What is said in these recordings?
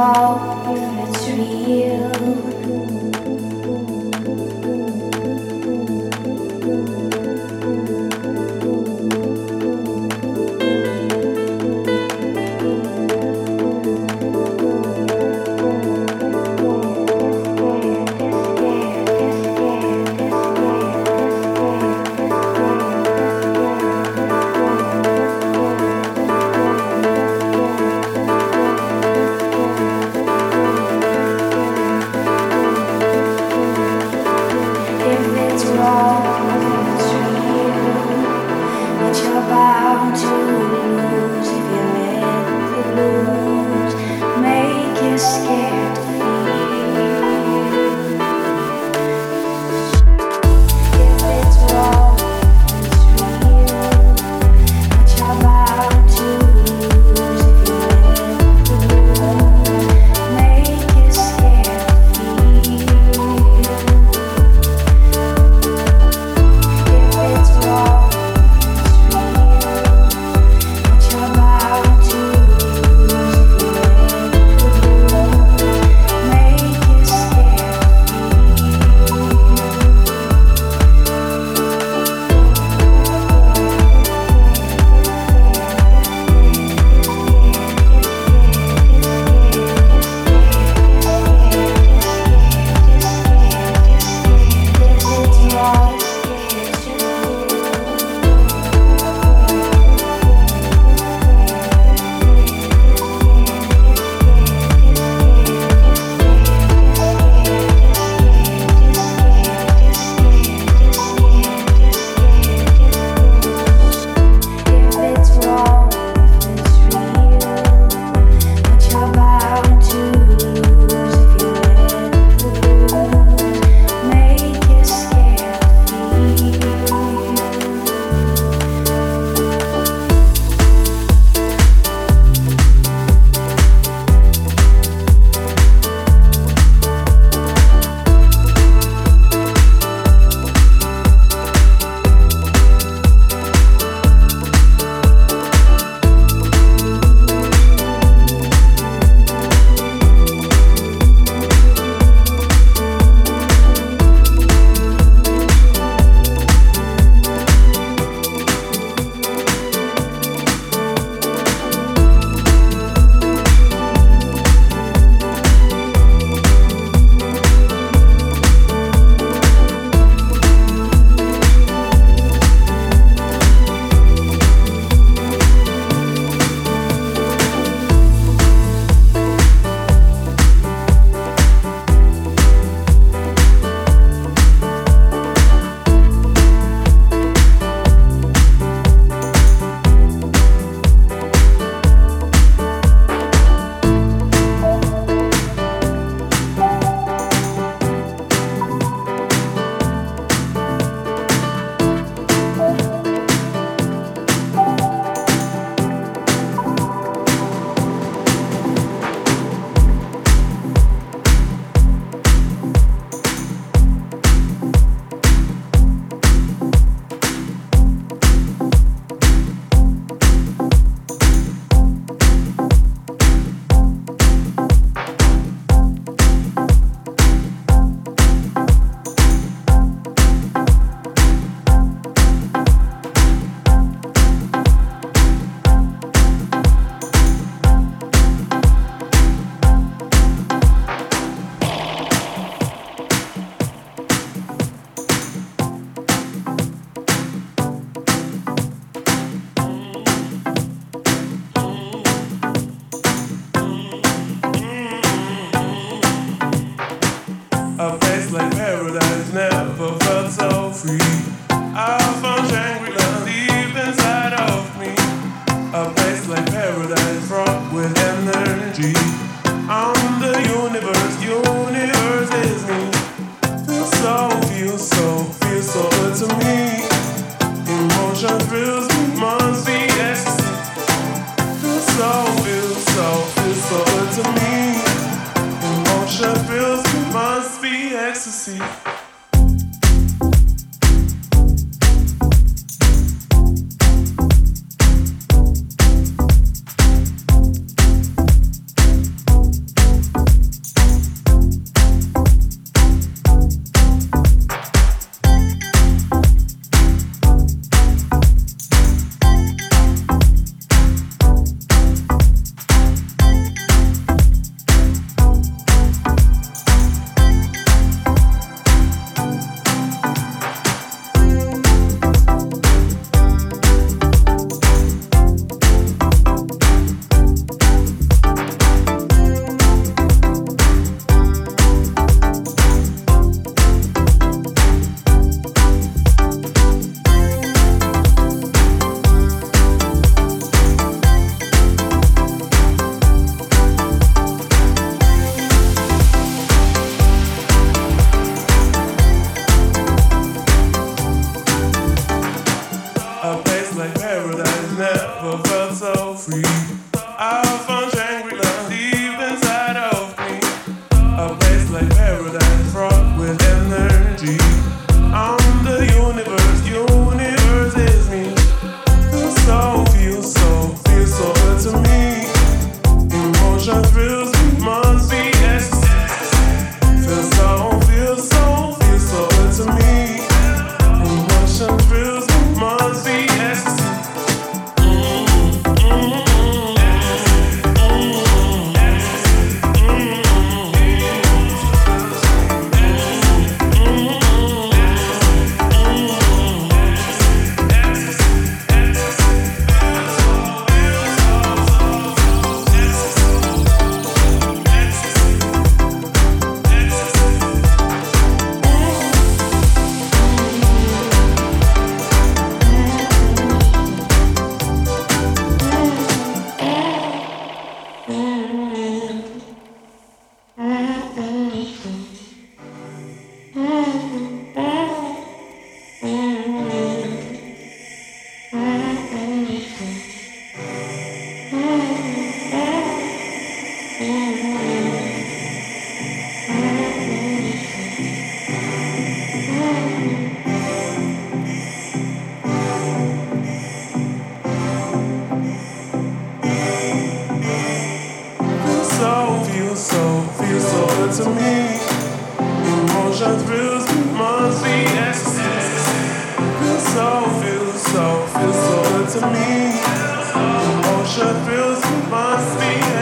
out through the.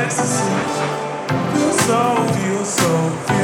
Exercise your soul, your.